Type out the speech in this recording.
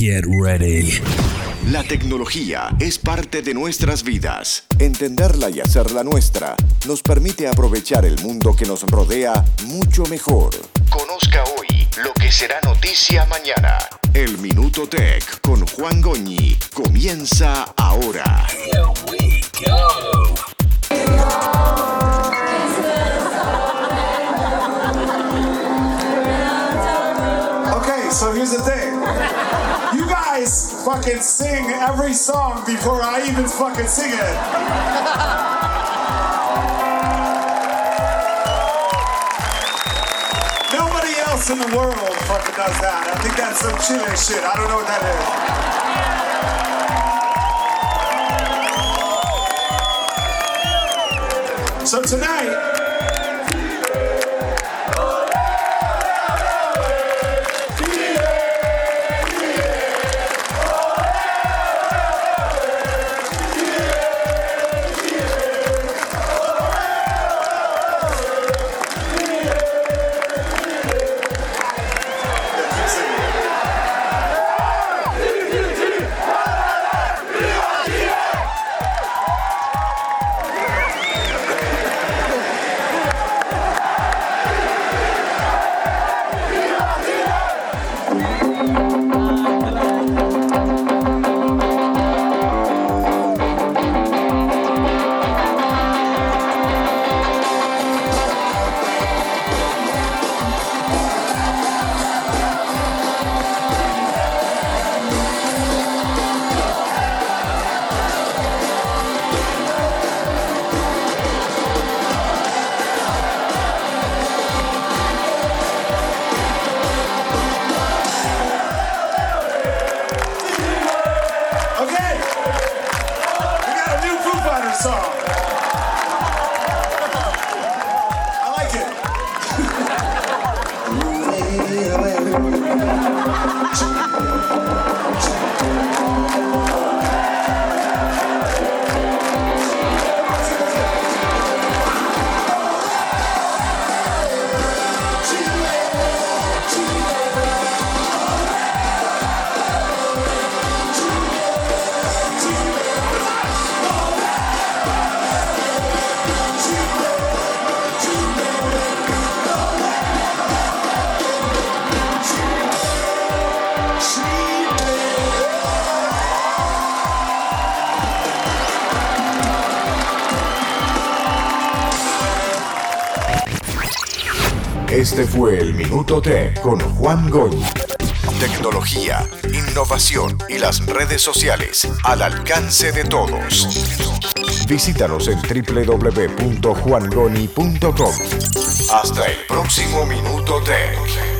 Get ready. La tecnología es parte de nuestras vidas. Entenderla y hacerla nuestra nos permite aprovechar el mundo que nos rodea mucho mejor. Conozca hoy lo que será noticia mañana. El Minuto Tech con Juan Goñi comienza ahora. Here we go. Guys fucking sing every song before I even fucking sing it. Nobody else in the world fucking does that. I think that's some Chile shit. I don't know what that is. So tonight, Thank you. Este fue el Minuto Tech con Juan Goñi. Tecnología, innovación y las redes sociales al alcance de todos. Visítanos en www.juangoni.com. Hasta el próximo Minuto Tech.